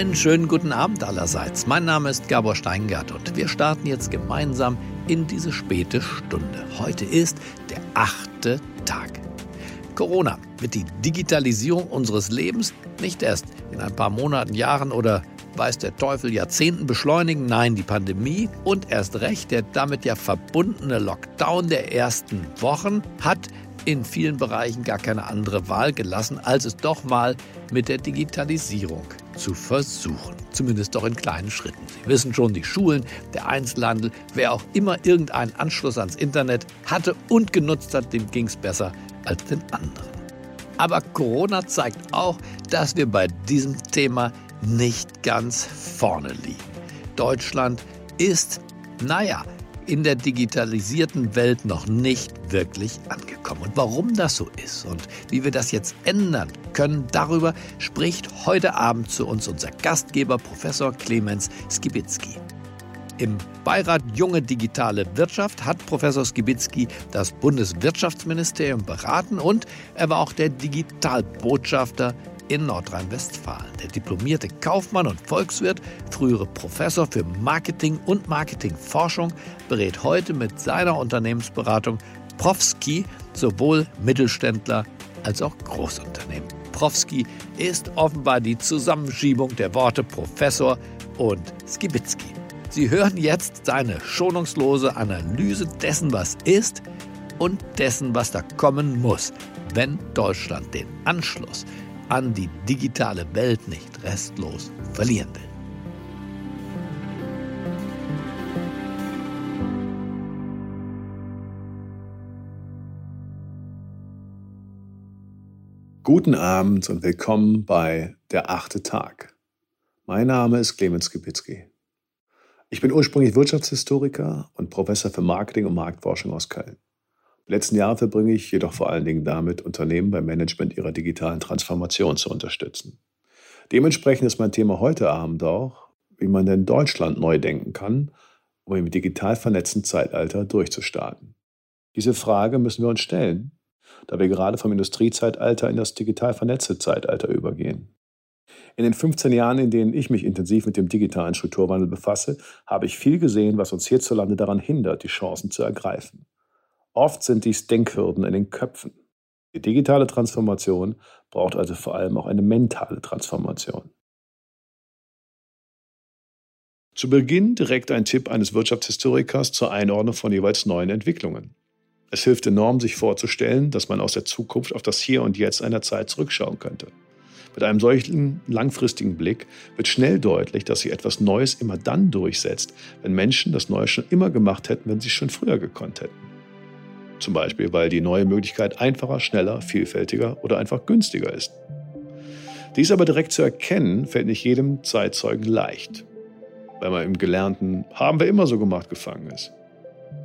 Einen schönen guten Abend allerseits. Mein Name ist Gabor Steingart und wir starten jetzt gemeinsam in diese späte Stunde. Heute ist der achte Tag. Corona wird die Digitalisierung unseres Lebens nicht erst in ein paar Monaten, Jahren oder weiß der Teufel Jahrzehnten beschleunigen. Nein, die Pandemie und erst recht der damit ja verbundene Lockdown der ersten Wochen hat in vielen Bereichen gar keine andere Wahl gelassen, als es doch mal mit der Digitalisierung zu versuchen. Zumindest doch in kleinen Schritten. Sie wissen schon, die Schulen, der Einzelhandel, wer auch immer irgendeinen Anschluss ans Internet hatte und genutzt hat, dem ging es besser als den anderen. Aber Corona zeigt auch, dass wir bei diesem Thema nicht ganz vorne liegen. Deutschland ist, naja, in der digitalisierten Welt noch nicht wirklich angekommen. Und warum das so ist und wie wir das jetzt ändern können, darüber spricht heute Abend zu uns unser Gastgeber Professor Clemens Skibitzky. Im Beirat Junge Digitale Wirtschaft hat Professor Skibitzky das Bundeswirtschaftsministerium beraten und er war auch der Digitalbotschafter in Nordrhein-Westfalen. Der diplomierte Kaufmann und Volkswirt, frühere Professor für Marketing und Marketingforschung, berät heute mit seiner Unternehmensberatung Profski sowohl Mittelständler als auch Großunternehmen. Profski ist offenbar die Zusammenschiebung der Worte Professor und Skibitzky. Sie hören jetzt seine schonungslose Analyse dessen, was ist und dessen, was da kommen muss, wenn Deutschland den Anschluss an die digitale Welt nicht restlos verlieren will. Guten Abend und willkommen bei Der achte Tag. Mein Name ist Clemens Kipitzky. Ich bin ursprünglich Wirtschaftshistoriker und Professor für Marketing und Marktforschung aus Köln. Letzten Jahre verbringe ich jedoch vor allen Dingen damit, Unternehmen beim Management ihrer digitalen Transformation zu unterstützen. Dementsprechend ist mein Thema heute Abend auch, wie man denn Deutschland neu denken kann, um im digital vernetzten Zeitalter durchzustarten. Diese Frage müssen wir uns stellen, da wir gerade vom Industriezeitalter in das digital vernetzte Zeitalter übergehen. In den 15 Jahren, in denen ich mich intensiv mit dem digitalen Strukturwandel befasse, habe ich viel gesehen, was uns hierzulande daran hindert, die Chancen zu ergreifen. Oft sind dies Denkhürden in den Köpfen. Die digitale Transformation braucht also vor allem auch eine mentale Transformation. Zu Beginn direkt ein Tipp eines Wirtschaftshistorikers zur Einordnung von jeweils neuen Entwicklungen. Es hilft enorm, sich vorzustellen, dass man aus der Zukunft auf das Hier und Jetzt einer Zeit zurückschauen könnte. Mit einem solchen langfristigen Blick wird schnell deutlich, dass sich etwas Neues immer dann durchsetzt, wenn Menschen das Neue schon immer gemacht hätten, wenn sie es schon früher gekonnt hätten. Zum Beispiel, weil die neue Möglichkeit einfacher, schneller, vielfältiger oder einfach günstiger ist. Dies aber direkt zu erkennen, fällt nicht jedem Zeitzeugen leicht, weil man im Gelernten haben wir immer so gemacht gefangen ist.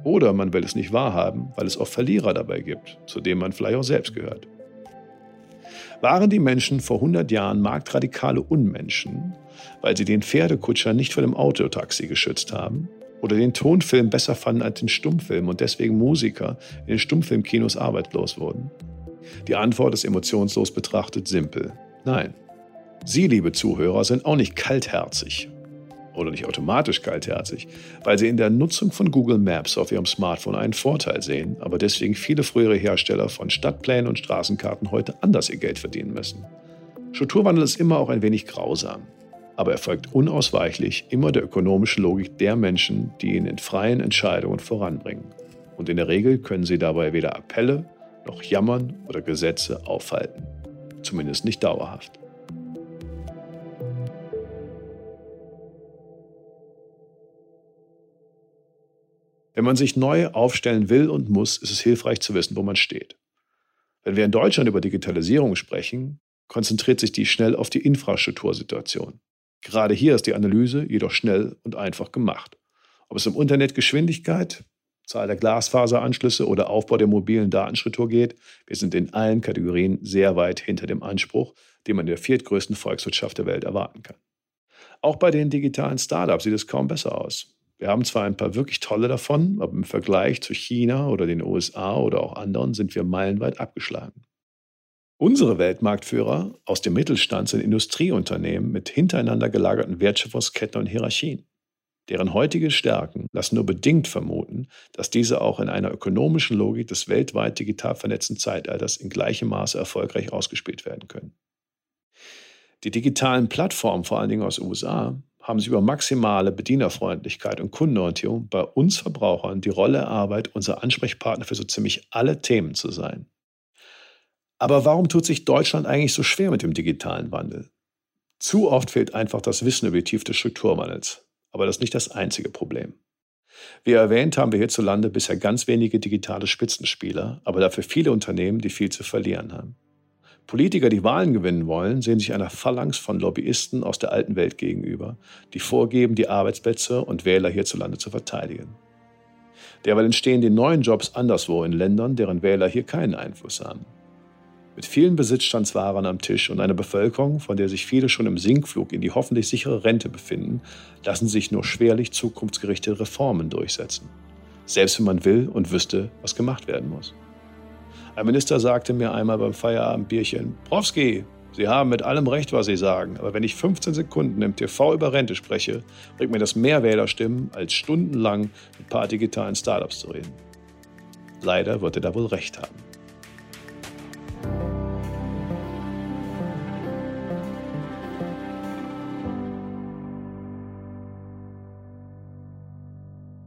Oder man will es nicht wahrhaben, weil es auch Verlierer dabei gibt, zu denen man vielleicht auch selbst gehört. Waren die Menschen vor 100 Jahren marktradikale Unmenschen, weil sie den Pferdekutscher nicht vor dem Autotaxi geschützt haben? Oder den Tonfilm besser fanden als den Stummfilm und deswegen Musiker in den Stummfilmkinos arbeitslos wurden? Die Antwort ist emotionslos betrachtet simpel. Nein. Sie, liebe Zuhörer, sind auch nicht kaltherzig oder nicht automatisch kaltherzig, weil sie in der Nutzung von Google Maps auf ihrem Smartphone einen Vorteil sehen, aber deswegen viele frühere Hersteller von Stadtplänen und Straßenkarten heute anders ihr Geld verdienen müssen. Strukturwandel ist immer auch ein wenig grausam, aber er folgt unausweichlich immer der ökonomischen Logik der Menschen, die ihn in freien Entscheidungen voranbringen. Und in der Regel können sie dabei weder Appelle noch Jammern oder Gesetze aufhalten. Zumindest nicht dauerhaft. Wenn man sich neu aufstellen will und muss, ist es hilfreich zu wissen, wo man steht. Wenn wir in Deutschland über Digitalisierung sprechen, konzentriert sich die schnell auf die Infrastruktursituation. Gerade hier ist die Analyse jedoch schnell und einfach gemacht. Ob es um Internetgeschwindigkeit, Zahl der Glasfaseranschlüsse oder Aufbau der mobilen Datenstruktur geht, wir sind in allen Kategorien sehr weit hinter dem Anspruch, den man der viertgrößten Volkswirtschaft der Welt erwarten kann. Auch bei den digitalen Startups sieht es kaum besser aus. Wir haben zwar ein paar wirklich tolle davon, aber im Vergleich zu China oder den USA oder auch anderen sind wir meilenweit abgeschlagen. Unsere Weltmarktführer aus dem Mittelstand sind Industrieunternehmen mit hintereinander gelagerten Wertschöpfungsketten und Hierarchien. Deren heutige Stärken lassen nur bedingt vermuten, dass diese auch in einer ökonomischen Logik des weltweit digital vernetzten Zeitalters in gleichem Maße erfolgreich ausgespielt werden können. Die digitalen Plattformen, vor allen Dingen aus den USA, haben sich über maximale Bedienerfreundlichkeit und Kundenorientierung bei uns Verbrauchern die Rolle erarbeitet, unser Ansprechpartner für so ziemlich alle Themen zu sein. Aber warum tut sich Deutschland eigentlich so schwer mit dem digitalen Wandel? Zu oft fehlt einfach das Wissen über die Tiefe des Strukturwandels. Aber das ist nicht das einzige Problem. Wie erwähnt, haben wir hierzulande bisher ganz wenige digitale Spitzenspieler, aber dafür viele Unternehmen, die viel zu verlieren haben. Politiker, die Wahlen gewinnen wollen, sehen sich einer Phalanx von Lobbyisten aus der alten Welt gegenüber, die vorgeben, die Arbeitsplätze und Wähler hierzulande zu verteidigen. Derweil entstehen die neuen Jobs anderswo in Ländern, deren Wähler hier keinen Einfluss haben. Mit vielen Besitzstandswaren am Tisch und einer Bevölkerung, von der sich viele schon im Sinkflug in die hoffentlich sichere Rente befinden, lassen sich nur schwerlich zukunftsgerichtete Reformen durchsetzen. Selbst wenn man will und wüsste, was gemacht werden muss. Ein Minister sagte mir einmal beim Feierabendbierchen, Profsky, Sie haben mit allem recht, was Sie sagen, aber wenn ich 15 Sekunden im TV über Rente spreche, bringt mir das mehr Wählerstimmen, als stundenlang mit ein paar digitalen Startups zu reden. Leider wird er da wohl recht haben.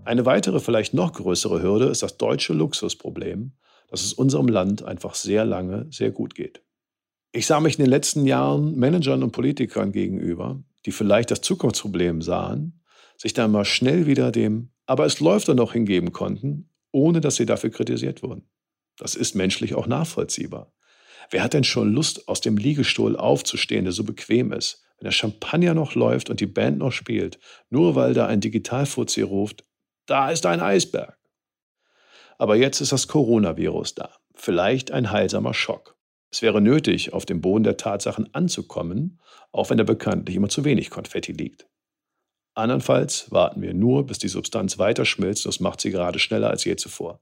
Eine weitere, vielleicht noch größere Hürde ist das deutsche Luxusproblem, dass es unserem Land einfach sehr lange sehr gut geht. Ich sah mich in den letzten Jahren Managern und Politikern gegenüber, die vielleicht das Zukunftsproblem sahen, sich dann mal schnell wieder dem Aber es läuft doch noch hingeben konnten, ohne dass sie dafür kritisiert wurden. Das ist menschlich auch nachvollziehbar. Wer hat denn schon Lust, aus dem Liegestuhl aufzustehen, der so bequem ist, wenn der Champagner noch läuft und die Band noch spielt, nur weil da ein Digitalfuzzi ruft, da ist ein Eisberg. Aber jetzt ist das Coronavirus da. Vielleicht ein heilsamer Schock. Es wäre nötig, auf dem Boden der Tatsachen anzukommen, auch wenn da bekanntlich immer zu wenig Konfetti liegt. Andernfalls warten wir nur, bis die Substanz weiter schmilzt, das macht sie gerade schneller als je zuvor.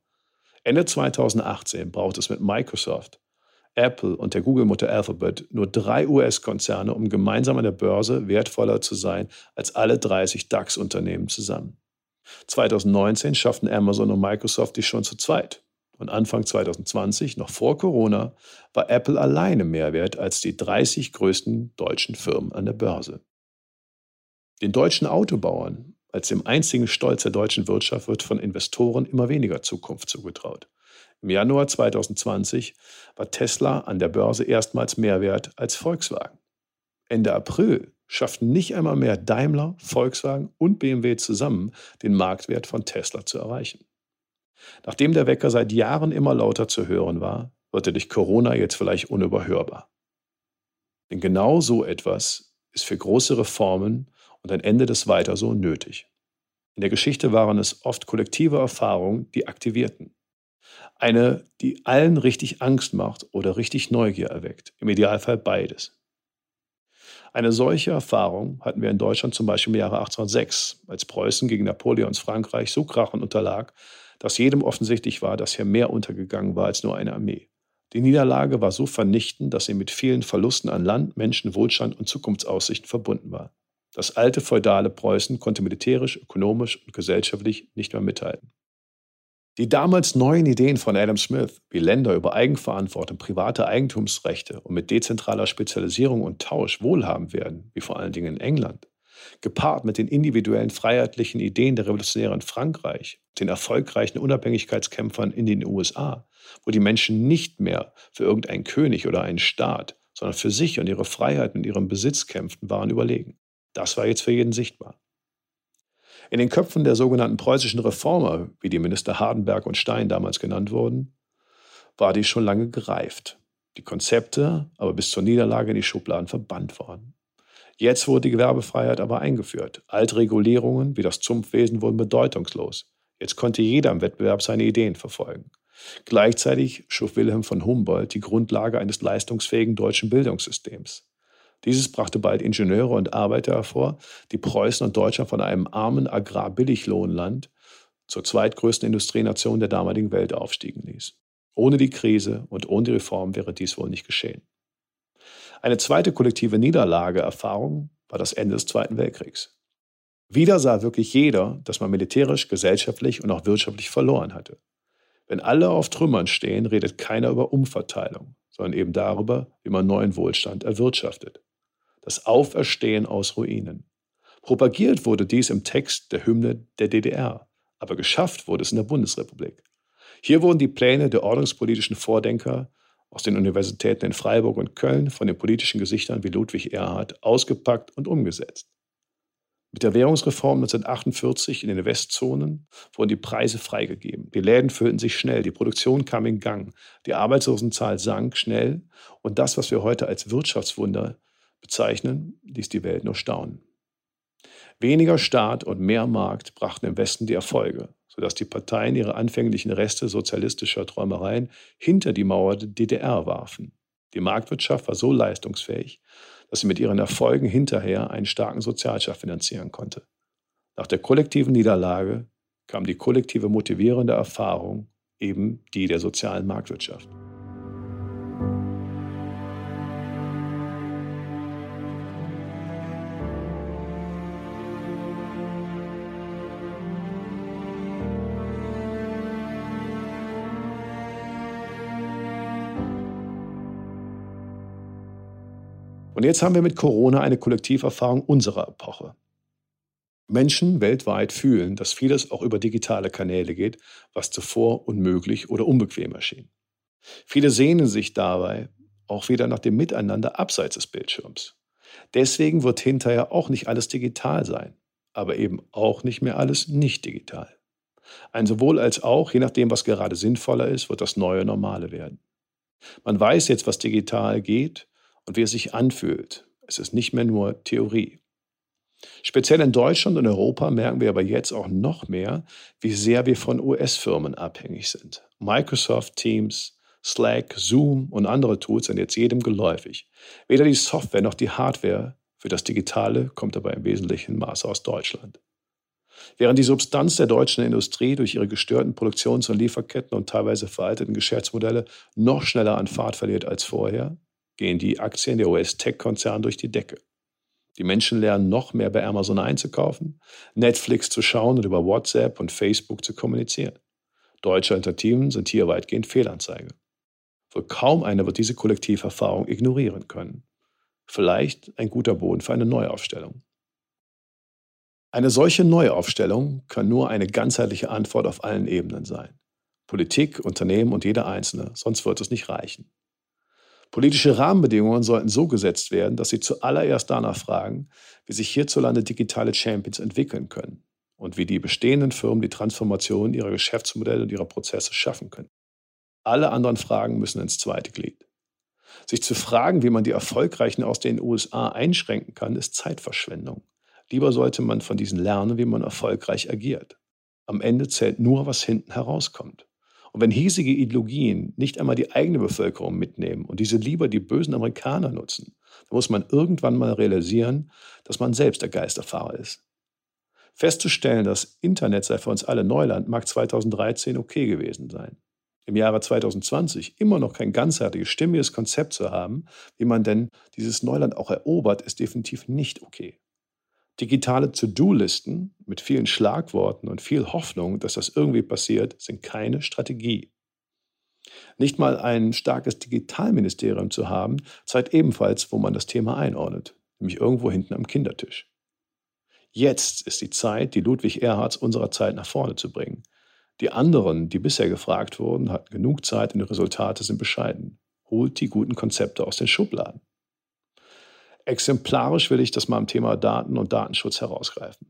Ende 2018 braucht es mit Microsoft, Apple und der Google-Mutter Alphabet nur drei US-Konzerne, um gemeinsam an der Börse wertvoller zu sein als alle 30 DAX-Unternehmen zusammen. 2019 schafften Amazon und Microsoft dies schon zu zweit. Und Anfang 2020, noch vor Corona, war Apple alleine mehr wert als die 30 größten deutschen Firmen an der Börse. Den deutschen Autobauern, als dem einzigen Stolz der deutschen Wirtschaft, wird von Investoren immer weniger Zukunft zugetraut. Im Januar 2020 war Tesla an der Börse erstmals mehr wert als Volkswagen. Ende April schafften nicht einmal mehr Daimler, Volkswagen und BMW zusammen, den Marktwert von Tesla zu erreichen. Nachdem der Wecker seit Jahren immer lauter zu hören war, wird er durch Corona jetzt vielleicht unüberhörbar. Denn genau so etwas ist für große Reformen und ein Ende des Weiter so nötig. In der Geschichte waren es oft kollektive Erfahrungen, die aktivierten. Eine, die allen richtig Angst macht oder richtig Neugier erweckt. Im Idealfall beides. Eine solche Erfahrung hatten wir in Deutschland zum Beispiel im Jahre 1806, als Preußen gegen Napoleons Frankreich so krachend unterlag, dass jedem offensichtlich war, dass hier mehr untergegangen war als nur eine Armee. Die Niederlage war so vernichtend, dass sie mit vielen Verlusten an Land, Menschen, Wohlstand und Zukunftsaussichten verbunden war. Das alte feudale Preußen konnte militärisch, ökonomisch und gesellschaftlich nicht mehr mithalten. Die damals neuen Ideen von Adam Smith, wie Länder über Eigenverantwortung, private Eigentumsrechte und mit dezentraler Spezialisierung und Tausch wohlhabend werden, wie vor allen Dingen in England, gepaart mit den individuellen freiheitlichen Ideen der Revolutionäre in Frankreich, den erfolgreichen Unabhängigkeitskämpfern in den USA, wo die Menschen nicht mehr für irgendeinen König oder einen Staat, sondern für sich und ihre Freiheit und ihren Besitz kämpften, waren überlegen. Das war jetzt für jeden sichtbar. In den Köpfen der sogenannten preußischen Reformer, wie die Minister Hardenberg und Stein damals genannt wurden, war dies schon lange gereift. Die Konzepte aber bis zur Niederlage in die Schubladen verbannt worden. Jetzt wurde die Gewerbefreiheit aber eingeführt. Alte Regulierungen wie das Zumpfwesen wurden bedeutungslos. Jetzt konnte jeder im Wettbewerb seine Ideen verfolgen. Gleichzeitig schuf Wilhelm von Humboldt die Grundlage eines leistungsfähigen deutschen Bildungssystems. Dieses brachte bald Ingenieure und Arbeiter hervor, die Preußen und Deutschland von einem armen Agrarbilliglohnland zur zweitgrößten Industrienation der damaligen Welt aufstiegen ließ. Ohne die Krise und ohne die Reform wäre dies wohl nicht geschehen. Eine zweite kollektive Niederlageerfahrung war das Ende des Zweiten Weltkriegs. Wieder sah wirklich jeder, dass man militärisch, gesellschaftlich und auch wirtschaftlich verloren hatte. Wenn alle auf Trümmern stehen, redet keiner über Umverteilung, sondern eben darüber, wie man neuen Wohlstand erwirtschaftet. Das Auferstehen aus Ruinen. Propagiert wurde dies im Text der Hymne der DDR, aber geschafft wurde es in der Bundesrepublik. Hier wurden die Pläne der ordnungspolitischen Vordenker aus den Universitäten in Freiburg und Köln von den politischen Gesichtern wie Ludwig Erhard ausgepackt und umgesetzt. Mit der Währungsreform 1948 in den Westzonen wurden die Preise freigegeben. Die Läden füllten sich schnell, die Produktion kam in Gang, die Arbeitslosenzahl sank schnell und das, was wir heute als Wirtschaftswunder bezeichnen, ließ die Welt nur staunen. Weniger Staat und mehr Markt brachten im Westen die Erfolge sodass die Parteien ihre anfänglichen Reste sozialistischer Träumereien hinter die Mauer der DDR warfen. Die Marktwirtschaft war so leistungsfähig, dass sie mit ihren Erfolgen hinterher einen starken Sozialstaat finanzieren konnte. Nach der kollektiven Niederlage kam die kollektive motivierende Erfahrung, eben die der sozialen Marktwirtschaft. Jetzt haben wir mit Corona eine Kollektiverfahrung unserer Epoche. Menschen weltweit fühlen, dass vieles auch über digitale Kanäle geht, was zuvor unmöglich oder unbequem erschien. Viele sehnen sich dabei auch wieder nach dem Miteinander abseits des Bildschirms. Deswegen wird hinterher auch nicht alles digital sein, aber eben auch nicht mehr alles nicht digital. Ein sowohl als auch, je nachdem, was gerade sinnvoller ist, wird das neue Normale werden. Man weiß jetzt, was digital geht und wie es sich anfühlt. Es ist nicht mehr nur Theorie. Speziell in Deutschland und Europa merken wir aber jetzt auch noch mehr, wie sehr wir von US-Firmen abhängig sind. Microsoft Teams, Slack, Zoom und andere Tools sind jetzt jedem geläufig. Weder die Software noch die Hardware für das Digitale kommt aber im wesentlichen Maße aus Deutschland. Während die Substanz der deutschen Industrie durch ihre gestörten Produktions- und Lieferketten und teilweise veralteten Geschäftsmodelle noch schneller an Fahrt verliert als vorher, gehen die Aktien der US-Tech-Konzerne durch die Decke. Die Menschen lernen noch mehr bei Amazon einzukaufen, Netflix zu schauen und über WhatsApp und Facebook zu kommunizieren. Deutsche Alternativen sind hier weitgehend Fehlanzeige. Wohl kaum einer wird diese Kollektiverfahrung ignorieren können. Vielleicht ein guter Boden für eine Neuaufstellung. Eine solche Neuaufstellung kann nur eine ganzheitliche Antwort auf allen Ebenen sein. Politik, Unternehmen und jeder Einzelne, sonst wird es nicht reichen. Politische Rahmenbedingungen sollten so gesetzt werden, dass sie zuallererst danach fragen, wie sich hierzulande digitale Champions entwickeln können und wie die bestehenden Firmen die Transformation ihrer Geschäftsmodelle und ihrer Prozesse schaffen können. Alle anderen Fragen müssen ins zweite Glied. Sich zu fragen, wie man die Erfolgreichen aus den USA einschränken kann, ist Zeitverschwendung. Lieber sollte man von diesen lernen, wie man erfolgreich agiert. Am Ende zählt nur, was hinten herauskommt. Und wenn hiesige Ideologien nicht einmal die eigene Bevölkerung mitnehmen und diese lieber die bösen Amerikaner nutzen, dann muss man irgendwann mal realisieren, dass man selbst der Geisterfahrer ist. Festzustellen, das Internet sei für uns alle Neuland, mag 2013 okay gewesen sein. Im Jahre 2020 immer noch kein ganzheitliches, stimmiges Konzept zu haben, wie man denn dieses Neuland auch erobert, ist definitiv nicht okay. Digitale To-Do-Listen mit vielen Schlagworten und viel Hoffnung, dass das irgendwie passiert, sind keine Strategie. Nicht mal ein starkes Digitalministerium zu haben, zeigt ebenfalls, wo man das Thema einordnet, nämlich irgendwo hinten am Kindertisch. Jetzt ist die Zeit, die Ludwig Erhards unserer Zeit nach vorne zu bringen. Die anderen, die bisher gefragt wurden, hatten genug Zeit und die Resultate sind bescheiden. Holt die guten Konzepte aus den Schubladen. Exemplarisch will ich das mal am Thema Daten und Datenschutz herausgreifen.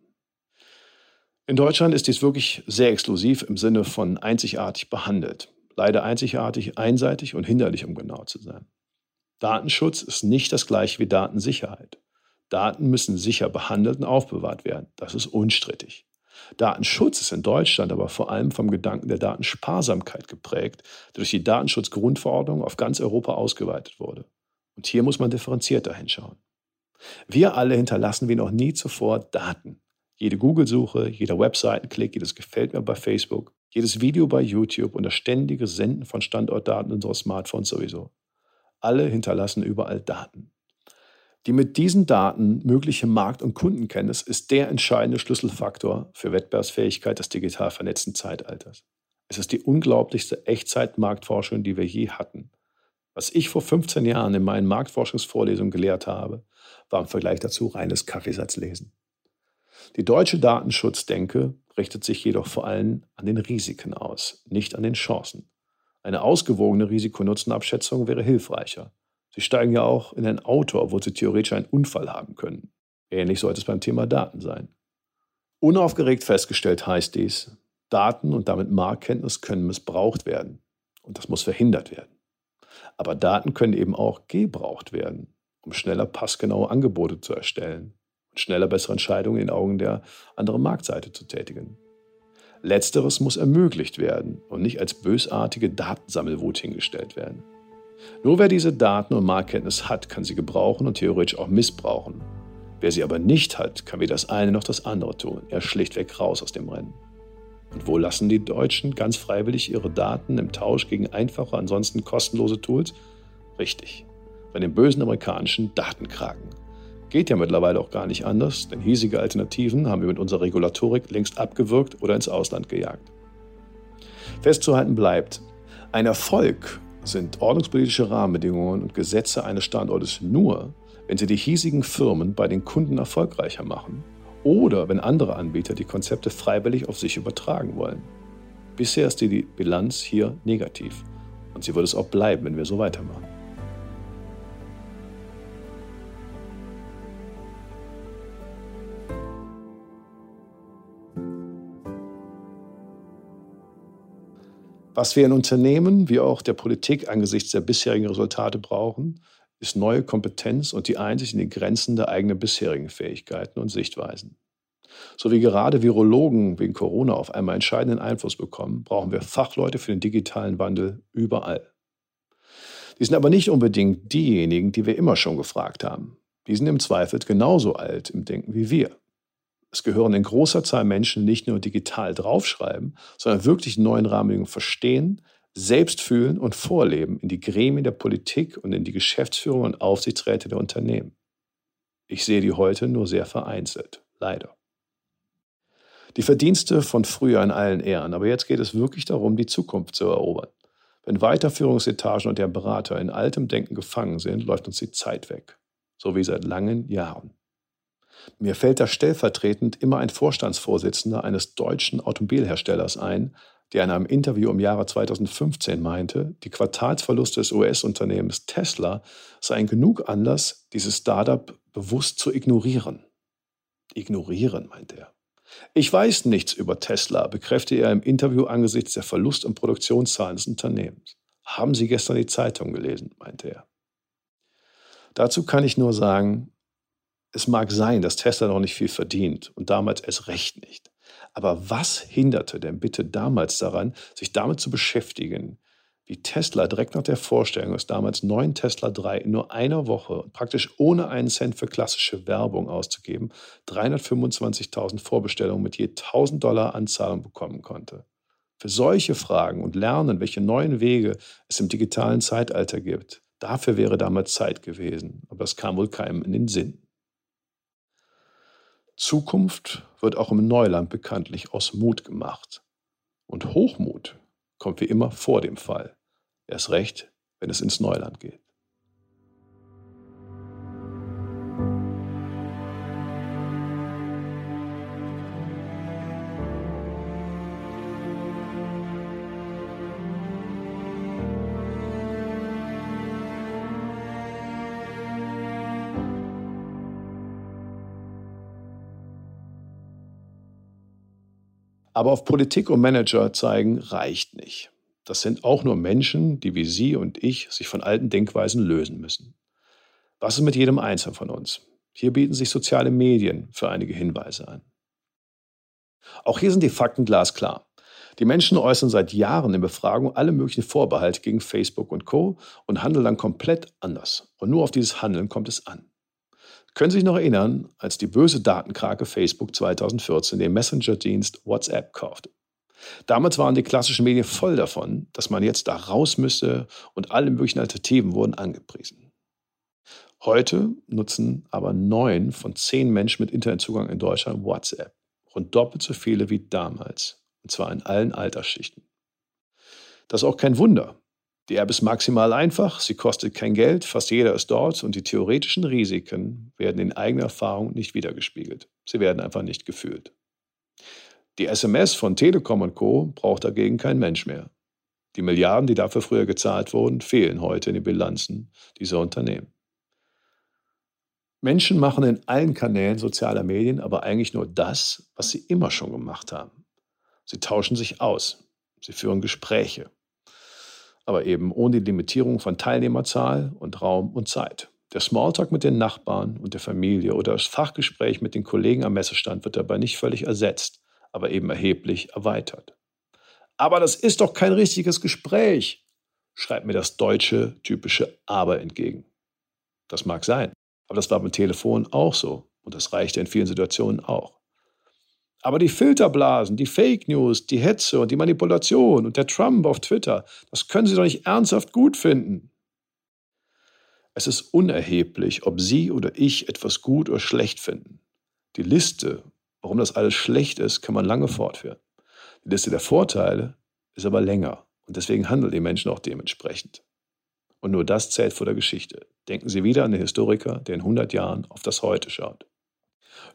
In Deutschland ist dies wirklich sehr exklusiv im Sinne von einzigartig behandelt. Leider einzigartig, einseitig und hinderlich, um genau zu sein. Datenschutz ist nicht das gleiche wie Datensicherheit. Daten müssen sicher behandelt und aufbewahrt werden. Das ist unstrittig. Datenschutz ist in Deutschland aber vor allem vom Gedanken der Datensparsamkeit geprägt, der durch die Datenschutzgrundverordnung auf ganz Europa ausgeweitet wurde. Und hier muss man differenzierter hinschauen. Wir alle hinterlassen wie noch nie zuvor Daten. Jede Google-Suche, jeder Webseitenklick, jedes Gefällt mir bei Facebook, jedes Video bei YouTube und das ständige Senden von Standortdaten unserer Smartphones sowieso. Alle hinterlassen überall Daten. Die mit diesen Daten mögliche Markt- und Kundenkenntnis ist der entscheidende Schlüsselfaktor für Wettbewerbsfähigkeit des digital vernetzten Zeitalters. Es ist die unglaublichste Echtzeitmarktforschung, die wir je hatten. Was ich vor 15 Jahren in meinen Marktforschungsvorlesungen gelehrt habe, war im Vergleich dazu reines Kaffeesatzlesen. Die deutsche Datenschutzdenke richtet sich jedoch vor allem an den Risiken aus, nicht an den Chancen. Eine ausgewogene Risikonutzenabschätzung wäre hilfreicher. Sie steigen ja auch in ein Auto, obwohl sie theoretisch einen Unfall haben können. Ähnlich sollte es beim Thema Daten sein. Unaufgeregt festgestellt heißt dies, Daten und damit Marktkenntnis können missbraucht werden. Und das muss verhindert werden. Aber Daten können eben auch gebraucht werden, um schneller passgenaue Angebote zu erstellen und schneller bessere Entscheidungen in den Augen der anderen Marktseite zu tätigen. Letzteres muss ermöglicht werden und nicht als bösartige Datensammelwut hingestellt werden. Nur wer diese Daten und Marktkenntnis hat, kann sie gebrauchen und theoretisch auch missbrauchen. Wer sie aber nicht hat, kann weder das eine noch das andere tun. Er schlichtweg raus aus dem Rennen. Und wo lassen die Deutschen ganz freiwillig ihre Daten im Tausch gegen einfache, ansonsten kostenlose Tools? Richtig, bei den bösen amerikanischen Datenkraken. Geht ja mittlerweile auch gar nicht anders, denn hiesige Alternativen haben wir mit unserer Regulatorik längst abgewürgt oder ins Ausland gejagt. Festzuhalten bleibt, ein Erfolg sind ordnungspolitische Rahmenbedingungen und Gesetze eines Standortes nur, wenn sie die hiesigen Firmen bei den Kunden erfolgreicher machen oder wenn andere Anbieter die Konzepte freiwillig auf sich übertragen wollen. Bisher ist die Bilanz hier negativ und sie wird es auch bleiben, wenn wir so weitermachen. Was wir in Unternehmen wie auch der Politik angesichts der bisherigen Resultate brauchen, ist neue Kompetenz und die Einsicht in die Grenzen der eigenen bisherigen Fähigkeiten und Sichtweisen. So wie gerade Virologen wegen Corona auf einmal entscheidenden Einfluss bekommen, brauchen wir Fachleute für den digitalen Wandel überall. Die sind aber nicht unbedingt diejenigen, die wir immer schon gefragt haben. Die sind im Zweifel genauso alt im Denken wie wir. Es gehören in großer Zahl Menschen nicht nur digital draufschreiben, sondern wirklich neuen Rahmenbedingungen verstehen, selbst fühlen und vorleben in die Gremien der Politik und in die Geschäftsführung und Aufsichtsräte der Unternehmen. Ich sehe die heute nur sehr vereinzelt, leider. Die Verdienste von früher in allen Ehren, aber jetzt geht es wirklich darum, die Zukunft zu erobern. Wenn Weiterführungsetagen und der Berater in altem Denken gefangen sind, läuft uns die Zeit weg, so wie seit langen Jahren. Mir fällt da stellvertretend immer ein Vorstandsvorsitzender eines deutschen Automobilherstellers ein, der in einem Interview im Jahre 2015 meinte, die Quartalsverluste des US-Unternehmens Tesla seien genug Anlass, dieses Startup bewusst zu ignorieren. Ignorieren, meint er. Ich weiß nichts über Tesla, bekräftigte er im Interview angesichts der Verlust- und Produktionszahlen des Unternehmens. Haben Sie gestern die Zeitung gelesen, meinte er. Dazu kann ich nur sagen, es mag sein, dass Tesla noch nicht viel verdient und damals erst recht nicht. Aber was hinderte denn bitte damals daran, sich damit zu beschäftigen, wie Tesla direkt nach der Vorstellung des damals neuen Tesla 3 in nur einer Woche praktisch ohne einen Cent für klassische Werbung auszugeben, 325.000 Vorbestellungen mit je 1000 Dollar Anzahlung bekommen konnte. Für solche Fragen und Lernen, welche neuen Wege es im digitalen Zeitalter gibt, dafür wäre damals Zeit gewesen. Aber es kam wohl keinem in den Sinn. Zukunft wird auch im Neuland bekanntlich aus Mut gemacht. Und Hochmut kommt wie immer vor dem Fall. Erst recht, wenn es ins Neuland geht. Aber auf Politik und Manager zeigen reicht nicht. Das sind auch nur Menschen, die wie Sie und ich sich von alten Denkweisen lösen müssen. Was ist mit jedem Einzelnen von uns? Hier bieten sich soziale Medien für einige Hinweise an. Auch hier sind die Fakten glasklar. Die Menschen äußern seit Jahren in Befragungen alle möglichen Vorbehalte gegen Facebook und Co. und handeln dann komplett anders. Und nur auf dieses Handeln kommt es an. Können Sie sich noch erinnern, als die böse Datenkrake Facebook 2014 den Messenger-Dienst WhatsApp kaufte? Damals waren die klassischen Medien voll davon, dass man jetzt da raus müsse und alle möglichen Alternativen wurden angepriesen. Heute nutzen aber neun von zehn Menschen mit Internetzugang in Deutschland WhatsApp. Rund doppelt so viele wie damals. Und zwar in allen Altersschichten. Das ist auch kein Wunder. Die App ist maximal einfach, sie kostet kein Geld, fast jeder ist dort und die theoretischen Risiken werden in eigener Erfahrung nicht wiedergespiegelt. Sie werden einfach nicht gefühlt. Die SMS von Telekom und Co. braucht dagegen kein Mensch mehr. Die Milliarden, die dafür früher gezahlt wurden, fehlen heute in den Bilanzen dieser Unternehmen. Menschen machen in allen Kanälen sozialer Medien aber eigentlich nur das, was sie immer schon gemacht haben. Sie tauschen sich aus, sie führen Gespräche, aber eben ohne die Limitierung von Teilnehmerzahl und Raum und Zeit. Der Smalltalk mit den Nachbarn und der Familie oder das Fachgespräch mit den Kollegen am Messestand wird dabei nicht völlig ersetzt, aber eben erheblich erweitert. Aber das ist doch kein richtiges Gespräch, schreibt mir das deutsche typische Aber entgegen. Das mag sein, aber das war beim Telefon auch so und das reichte in vielen Situationen auch. Aber die Filterblasen, die Fake News, die Hetze und die Manipulation und der Trump auf Twitter, das können Sie doch nicht ernsthaft gut finden. Es ist unerheblich, ob Sie oder ich etwas gut oder schlecht finden. Die Liste, warum das alles schlecht ist, kann man lange fortführen. Die Liste der Vorteile ist aber länger und deswegen handeln die Menschen auch dementsprechend. Und nur das zählt vor der Geschichte. Denken Sie wieder an den Historiker, der in 100 Jahren auf das Heute schaut.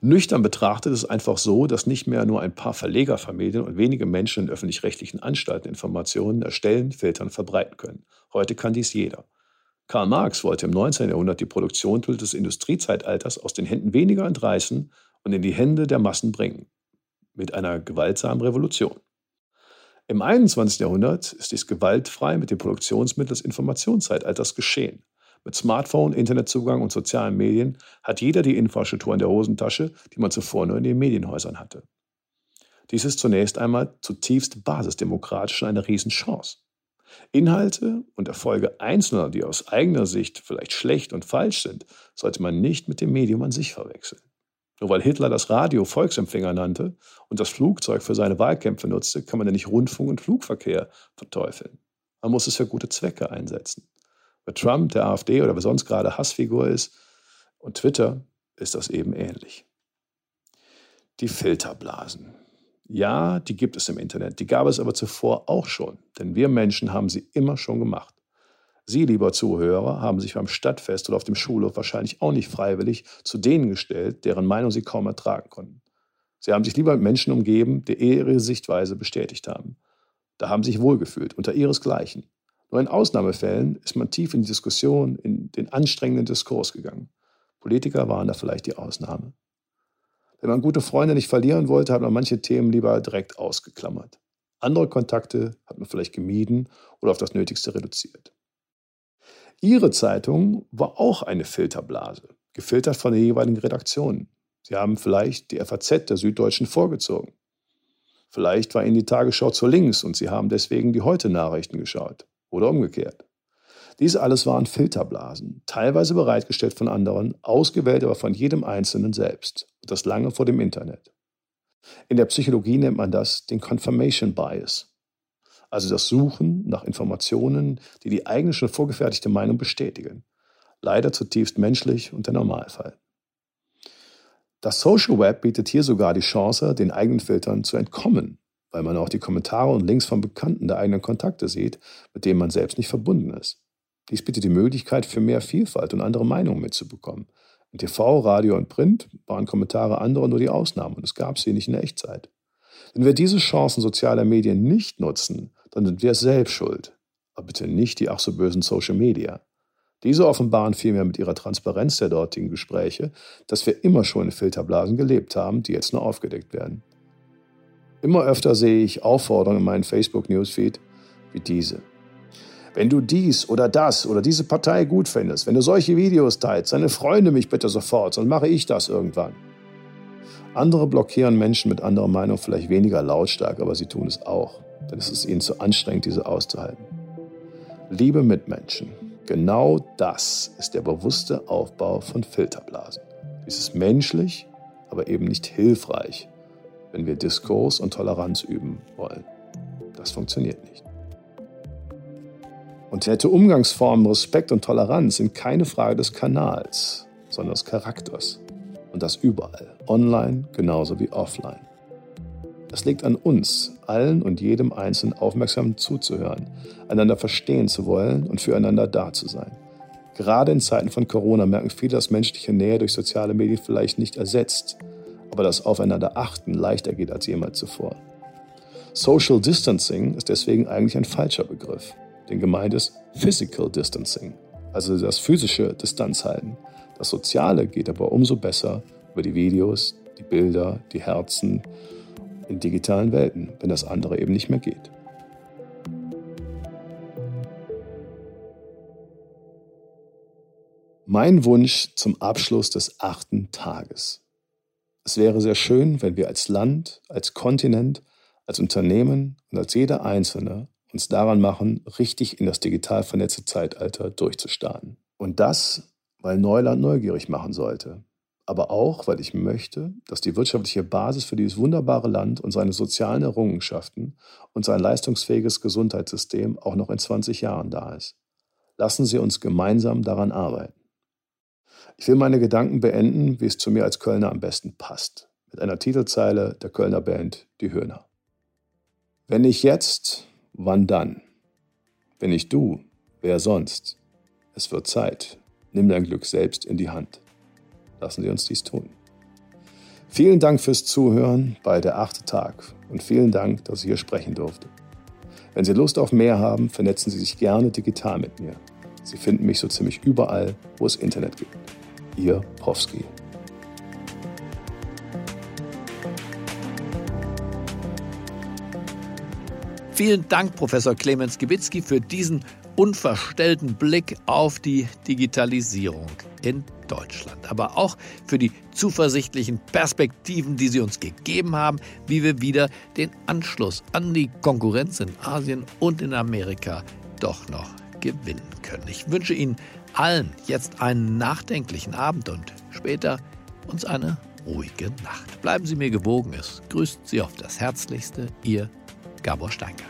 Nüchtern betrachtet ist es einfach so, dass nicht mehr nur ein paar Verlegerfamilien und wenige Menschen in öffentlich-rechtlichen Anstalten Informationen erstellen, filtern, verbreiten können. Heute kann dies jeder. Karl Marx wollte im 19. Jahrhundert die Produktion des Industriezeitalters aus den Händen weniger entreißen und in die Hände der Massen bringen. Mit einer gewaltsamen Revolution. Im 21. Jahrhundert ist dies gewaltfrei mit dem Produktionsmittel des Informationszeitalters geschehen. Mit Smartphone, Internetzugang und sozialen Medien hat jeder die Infrastruktur in der Hosentasche, die man zuvor nur in den Medienhäusern hatte. Dies ist zunächst einmal zutiefst basisdemokratisch und eine Riesenchance. Inhalte und Erfolge Einzelner, die aus eigener Sicht vielleicht schlecht und falsch sind, sollte man nicht mit dem Medium an sich verwechseln. Nur weil Hitler das Radio Volksempfänger nannte und das Flugzeug für seine Wahlkämpfe nutzte, kann man ja nicht Rundfunk und Flugverkehr verteufeln. Man muss es für gute Zwecke einsetzen bei Trump, der AfD oder wer sonst gerade Hassfigur ist. Und Twitter ist das eben ähnlich. Die Filterblasen. Ja, die gibt es im Internet. Die gab es aber zuvor auch schon. Denn wir Menschen haben sie immer schon gemacht. Sie, lieber Zuhörer, haben sich beim Stadtfest oder auf dem Schulhof wahrscheinlich auch nicht freiwillig zu denen gestellt, deren Meinung sie kaum ertragen konnten. Sie haben sich lieber mit Menschen umgeben, die ihre Sichtweise bestätigt haben. Da haben sie sich wohlgefühlt, unter ihresgleichen. Nur in Ausnahmefällen ist man tief in die Diskussion, in den anstrengenden Diskurs gegangen. Politiker waren da vielleicht die Ausnahme. Wenn man gute Freunde nicht verlieren wollte, hat man manche Themen lieber direkt ausgeklammert. Andere Kontakte hat man vielleicht gemieden oder auf das Nötigste reduziert. Ihre Zeitung war auch eine Filterblase, gefiltert von den jeweiligen Redaktionen. Sie haben vielleicht die FAZ der Süddeutschen vorgezogen. Vielleicht war Ihnen die Tagesschau zu links und Sie haben deswegen die Heute-Nachrichten geschaut oder umgekehrt. Dies alles waren Filterblasen, teilweise bereitgestellt von anderen, ausgewählt aber von jedem Einzelnen selbst. Und das lange vor dem Internet. In der Psychologie nennt man das den Confirmation Bias, also das Suchen nach Informationen, die die eigene schon vorgefertigte Meinung bestätigen. Leider zutiefst menschlich und der Normalfall. Das Social Web bietet hier sogar die Chance, den eigenen Filtern zu entkommen weil man auch die Kommentare und Links von Bekannten der eigenen Kontakte sieht, mit denen man selbst nicht verbunden ist. Dies bietet die Möglichkeit für mehr Vielfalt und andere Meinungen mitzubekommen. In TV, Radio und Print waren Kommentare anderer nur die Ausnahme und es gab sie nicht in der Echtzeit. Wenn wir diese Chancen sozialer Medien nicht nutzen, dann sind wir selbst schuld. Aber bitte nicht die ach so bösen Social Media. Diese offenbaren vielmehr mit ihrer Transparenz der dortigen Gespräche, dass wir immer schon in Filterblasen gelebt haben, die jetzt nur aufgedeckt werden. Immer öfter sehe ich Aufforderungen in meinem Facebook-Newsfeed wie diese. Wenn du dies oder das oder diese Partei gut findest, wenn du solche Videos teilst, dann freunde mich bitte sofort, sonst mache ich das irgendwann. Andere blockieren Menschen mit anderer Meinung vielleicht weniger lautstark, aber sie tun es auch, denn es ist ihnen zu anstrengend, diese auszuhalten. Liebe Mitmenschen, genau das ist der bewusste Aufbau von Filterblasen. Dies ist menschlich, aber eben nicht hilfreich, wenn wir Diskurs und Toleranz üben wollen. Das funktioniert nicht. Und nette Umgangsformen, Respekt und Toleranz sind keine Frage des Kanals, sondern des Charakters. Und das überall, online genauso wie offline. Es liegt an uns, allen und jedem Einzelnen aufmerksam zuzuhören, einander verstehen zu wollen und füreinander da zu sein. Gerade in Zeiten von Corona merken viele, dass menschliche Nähe durch soziale Medien vielleicht nicht ersetzt, aber das Aufeinander achten leichter geht als jemals zuvor. Social Distancing ist deswegen eigentlich ein falscher Begriff, denn gemeint ist Physical Distancing, also das physische Distanzhalten. Das Soziale geht aber umso besser über die Videos, die Bilder, die Herzen in digitalen Welten, wenn das andere eben nicht mehr geht. Mein Wunsch zum Abschluss des achten Tages. Es wäre sehr schön, wenn wir als Land, als Kontinent, als Unternehmen und als jeder Einzelne uns daran machen, richtig in das digital vernetzte Zeitalter durchzustarten. Und das, weil Neuland neugierig machen sollte. Aber auch, weil ich möchte, dass die wirtschaftliche Basis für dieses wunderbare Land und seine sozialen Errungenschaften und sein leistungsfähiges Gesundheitssystem auch noch in 20 Jahren da ist. Lassen Sie uns gemeinsam daran arbeiten. Ich will meine Gedanken beenden, wie es zu mir als Kölner am besten passt, mit einer Titelzeile der Kölner Band Die Höhner. Wenn nicht jetzt, wann dann? Wenn nicht du, wer sonst? Es wird Zeit. Nimm dein Glück selbst in die Hand. Lassen Sie uns dies tun. Vielen Dank fürs Zuhören bei der achte Tag und vielen Dank, dass ich hier sprechen durfte. Wenn Sie Lust auf mehr haben, vernetzen Sie sich gerne digital mit mir. Sie finden mich so ziemlich überall, wo es Internet gibt. Ihr Profsky. Vielen Dank, Professor Clemens Gibitzki, für diesen unverstellten Blick auf die Digitalisierung in Deutschland, aber auch für die zuversichtlichen Perspektiven, die Sie uns gegeben haben, wie wir wieder den Anschluss an die Konkurrenz in Asien und in Amerika doch noch gewinnen können. Ich wünsche Ihnen allen jetzt einen nachdenklichen Abend und später uns eine ruhige Nacht. Bleiben Sie mir gewogen. Es grüßt Sie auf das Herzlichste, Ihr Gabor Steingart.